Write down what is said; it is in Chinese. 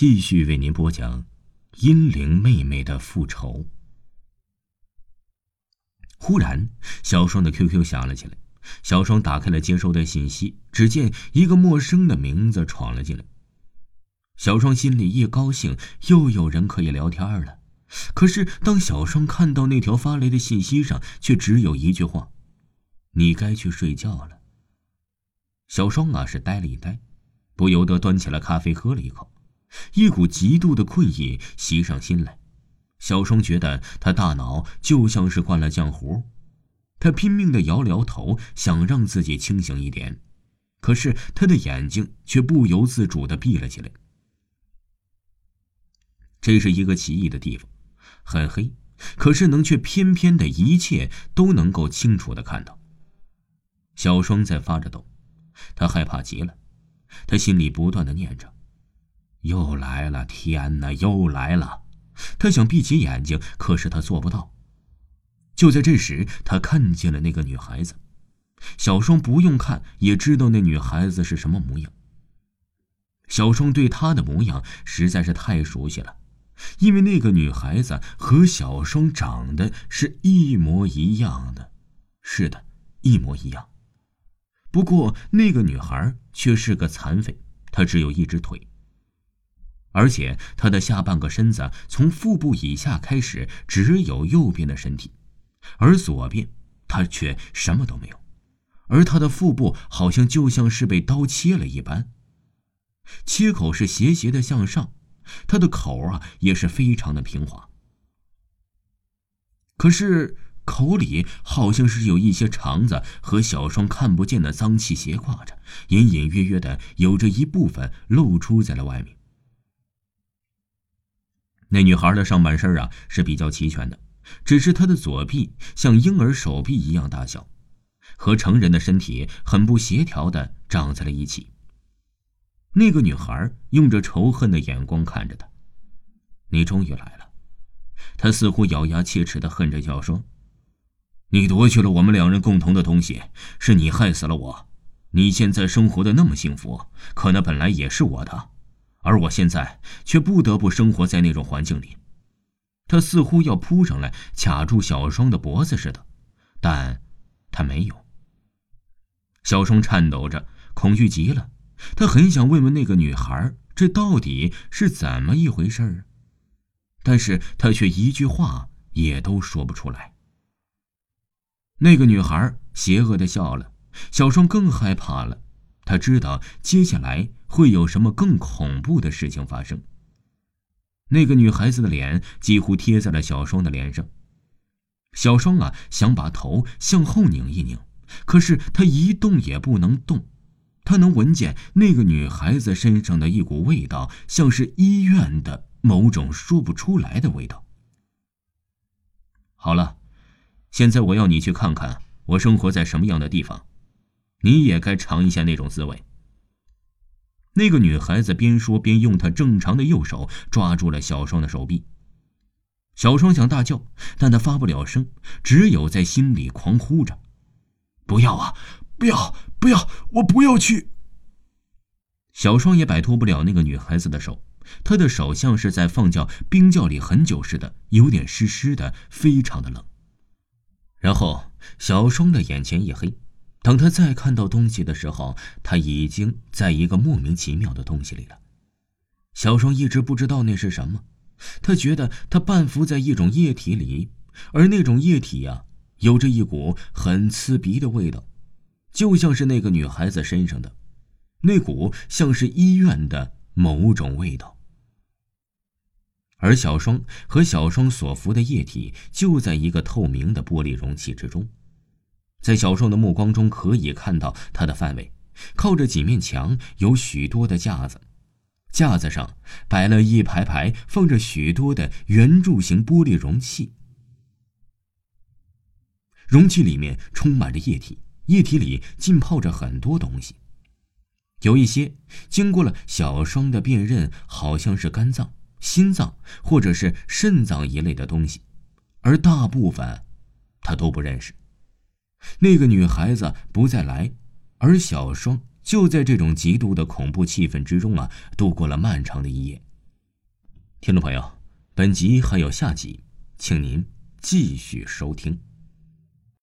继续为您播讲《阴灵妹妹的复仇》。忽然，小双的 QQ 响了起来。小双打开了接收的信息，只见一个陌生的名字闯了进来。小双心里一高兴，又有人可以聊天了。可是，当小双看到那条发来的信息上，却只有一句话：“你该去睡觉了。”小双啊，是呆了一呆，不由得端起了咖啡喝了一口，一股极度的困意袭上心来。小双觉得他大脑就像是灌了浆糊，他拼命的摇了摇头，想让自己清醒一点，可是他的眼睛却不由自主的闭了起来。这是一个奇异的地方。很黑，可是能却偏偏的一切都能够清楚的看到。小双在发着抖，他害怕极了，他心里不断的念着：“又来了，天哪，又来了！”他想闭起眼睛，可是他做不到。就在这时，他看见了那个女孩子。小双不用看也知道那女孩子是什么模样。小双对她的模样实在是太熟悉了。因为那个女孩子和小双长得是一模一样的，是的，一模一样。不过那个女孩却是个残废，她只有一只腿，而且他的下半个身子从腹部以下开始只有右边的身体，而左边他却什么都没有，而他的腹部好像就像是被刀切了一般，切口是斜斜的向上。他的口啊也是非常的平滑，可是口里好像是有一些肠子和小双看不见的脏器斜挂着，隐隐约约的有着一部分露出在了外面。那女孩的上半身啊是比较齐全的，只是她的左臂像婴儿手臂一样大小，和成人的身体很不协调的长在了一起。那个女孩用着仇恨的眼光看着他。你终于来了，他似乎咬牙切齿的恨着小双。你夺去了我们两人共同的东西，是你害死了我。你现在生活的那么幸福，可那本来也是我的，而我现在却不得不生活在那种环境里。他似乎要扑上来卡住小双的脖子似的，但他没有。小双颤抖着，恐惧极了。他很想问问那个女孩，这到底是怎么一回事儿，但是他却一句话也都说不出来。那个女孩邪恶的笑了，小双更害怕了，他知道接下来会有什么更恐怖的事情发生。那个女孩子的脸几乎贴在了小双的脸上，小双啊想把头向后拧一拧，可是他一动也不能动。他能闻见那个女孩子身上的一股味道，像是医院的某种说不出来的味道。好了，现在我要你去看看我生活在什么样的地方，你也该尝一下那种滋味。那个女孩子边说边用她正常的右手抓住了小双的手臂。小双想大叫，但她发不了声，只有在心里狂呼着：“不要啊！”不要，不要，我不要去。小双也摆脱不了那个女孩子的手，她的手像是在放教冰窖里很久似的，有点湿湿的，非常的冷。然后小双的眼前一黑，等他再看到东西的时候，他已经在一个莫名其妙的东西里了。小双一直不知道那是什么，他觉得他半浮在一种液体里，而那种液体呀，有着一股很刺鼻的味道。就像是那个女孩子身上的那股像是医院的某种味道，而小双和小双所服的液体就在一个透明的玻璃容器之中，在小双的目光中可以看到它的范围，靠着几面墙有许多的架子，架子上摆了一排排放着许多的圆柱形玻璃容器，容器里面充满着液体。液体里浸泡着很多东西，有一些经过了小双的辨认，好像是肝脏、心脏或者是肾脏一类的东西，而大部分他都不认识。那个女孩子不再来，而小双就在这种极度的恐怖气氛之中啊，度过了漫长的一夜。听众朋友，本集还有下集，请您继续收听。